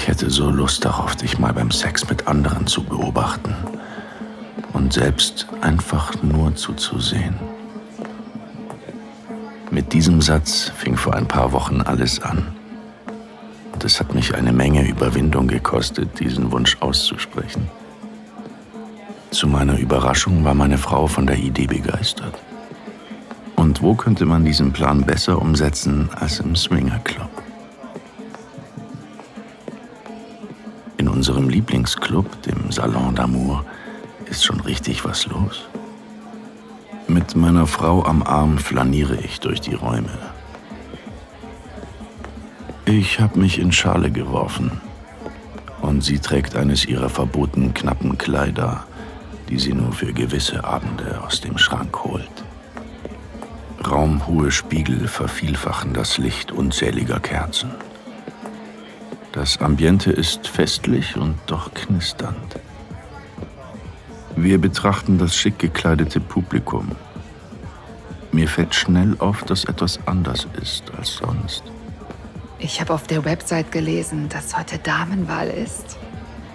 Ich hätte so Lust darauf, dich mal beim Sex mit anderen zu beobachten und selbst einfach nur zuzusehen. Mit diesem Satz fing vor ein paar Wochen alles an. Und es hat mich eine Menge Überwindung gekostet, diesen Wunsch auszusprechen. Zu meiner Überraschung war meine Frau von der Idee begeistert. Und wo könnte man diesen Plan besser umsetzen als im Swinger Club? Unserem Lieblingsclub, dem Salon d'Amour, ist schon richtig was los. Mit meiner Frau am Arm flaniere ich durch die Räume. Ich habe mich in Schale geworfen und sie trägt eines ihrer verbotenen knappen Kleider, die sie nur für gewisse Abende aus dem Schrank holt. Raumhohe Spiegel vervielfachen das Licht unzähliger Kerzen. Das Ambiente ist festlich und doch knisternd. Wir betrachten das schick gekleidete Publikum. Mir fällt schnell auf, dass etwas anders ist als sonst. Ich habe auf der Website gelesen, dass heute Damenwahl ist.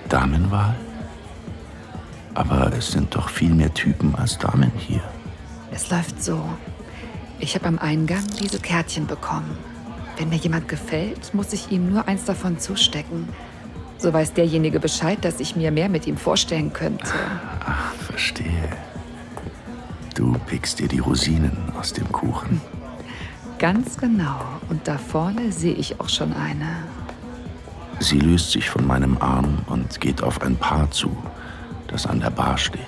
Damenwahl? Aber es sind doch viel mehr Typen als Damen hier. Es läuft so. Ich habe am Eingang diese Kärtchen bekommen. Wenn mir jemand gefällt, muss ich ihm nur eins davon zustecken. So weiß derjenige Bescheid, dass ich mir mehr mit ihm vorstellen könnte. Ach, verstehe. Du pickst dir die Rosinen aus dem Kuchen. Ganz genau. Und da vorne sehe ich auch schon eine. Sie löst sich von meinem Arm und geht auf ein Paar zu, das an der Bar steht.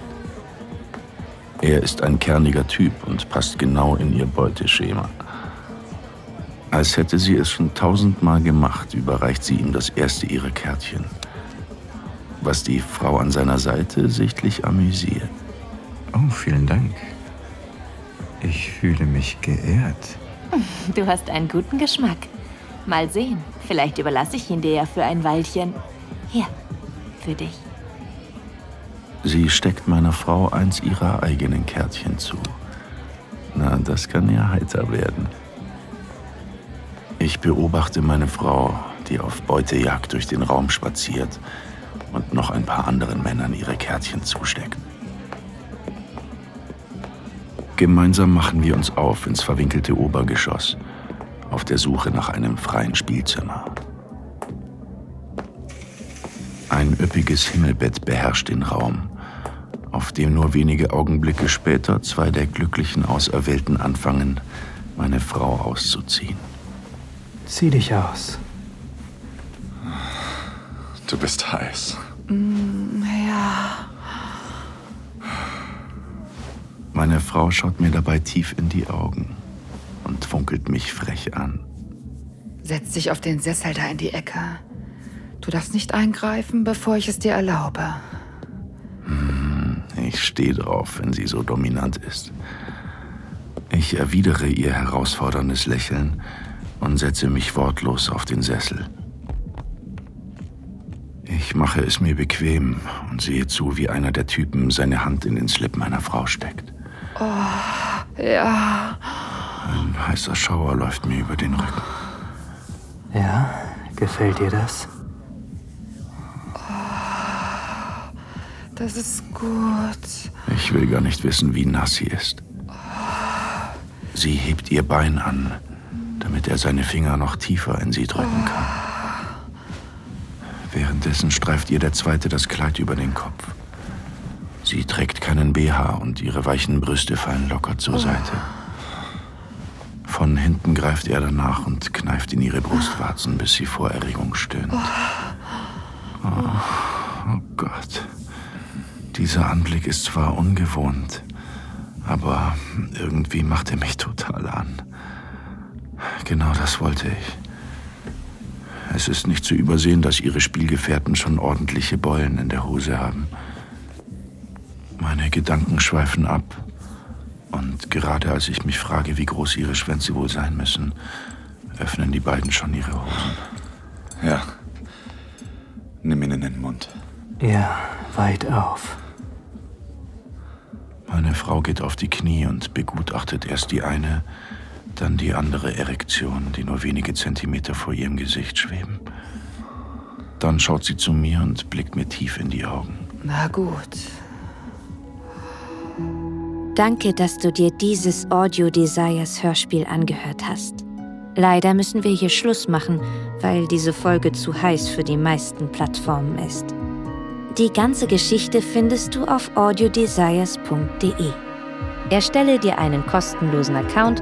Er ist ein kerniger Typ und passt genau in ihr Beuteschema. Als hätte sie es schon tausendmal gemacht, überreicht sie ihm das erste ihrer Kärtchen. Was die Frau an seiner Seite sichtlich amüsiert. Oh, vielen Dank. Ich fühle mich geehrt. Du hast einen guten Geschmack. Mal sehen, vielleicht überlasse ich ihn dir ja für ein Weilchen. Hier, für dich. Sie steckt meiner Frau eins ihrer eigenen Kärtchen zu. Na, das kann ja heiter werden. Ich beobachte meine Frau, die auf Beutejagd durch den Raum spaziert und noch ein paar anderen Männern ihre Kärtchen zusteckt. Gemeinsam machen wir uns auf ins verwinkelte Obergeschoss, auf der Suche nach einem freien Spielzimmer. Ein üppiges Himmelbett beherrscht den Raum, auf dem nur wenige Augenblicke später zwei der glücklichen Auserwählten anfangen, meine Frau auszuziehen. Zieh dich aus. Du bist heiß. Mm, ja. Meine Frau schaut mir dabei tief in die Augen und funkelt mich frech an. Setz dich auf den Sessel da in die Ecke. Du darfst nicht eingreifen, bevor ich es dir erlaube. Hm, ich stehe drauf, wenn sie so dominant ist. Ich erwidere ihr herausforderndes Lächeln und setze mich wortlos auf den Sessel. Ich mache es mir bequem und sehe zu, wie einer der Typen seine Hand in den Slip meiner Frau steckt. Oh, ja. Ein heißer Schauer läuft mir über den Rücken. Ja, gefällt dir das? Oh, das ist gut. Ich will gar nicht wissen, wie nass sie ist. Sie hebt ihr Bein an, damit er seine Finger noch tiefer in sie drücken kann. Währenddessen streift ihr der Zweite das Kleid über den Kopf. Sie trägt keinen BH und ihre weichen Brüste fallen locker zur Seite. Von hinten greift er danach und kneift in ihre Brustwarzen, bis sie vor Erregung stöhnt. Oh, oh Gott. Dieser Anblick ist zwar ungewohnt, aber irgendwie macht er mich total an. Genau das wollte ich. Es ist nicht zu übersehen, dass ihre Spielgefährten schon ordentliche Beulen in der Hose haben. Meine Gedanken schweifen ab. Und gerade als ich mich frage, wie groß ihre Schwänze wohl sein müssen, öffnen die beiden schon ihre Hosen. Ja. Nimm ihn in den Mund. Ja, weit auf. Meine Frau geht auf die Knie und begutachtet erst die eine, dann die andere Erektion, die nur wenige Zentimeter vor ihrem Gesicht schweben. Dann schaut sie zu mir und blickt mir tief in die Augen. Na gut. Danke, dass du dir dieses Audio Desires Hörspiel angehört hast. Leider müssen wir hier Schluss machen, weil diese Folge zu heiß für die meisten Plattformen ist. Die ganze Geschichte findest du auf audiodesires.de. Erstelle dir einen kostenlosen Account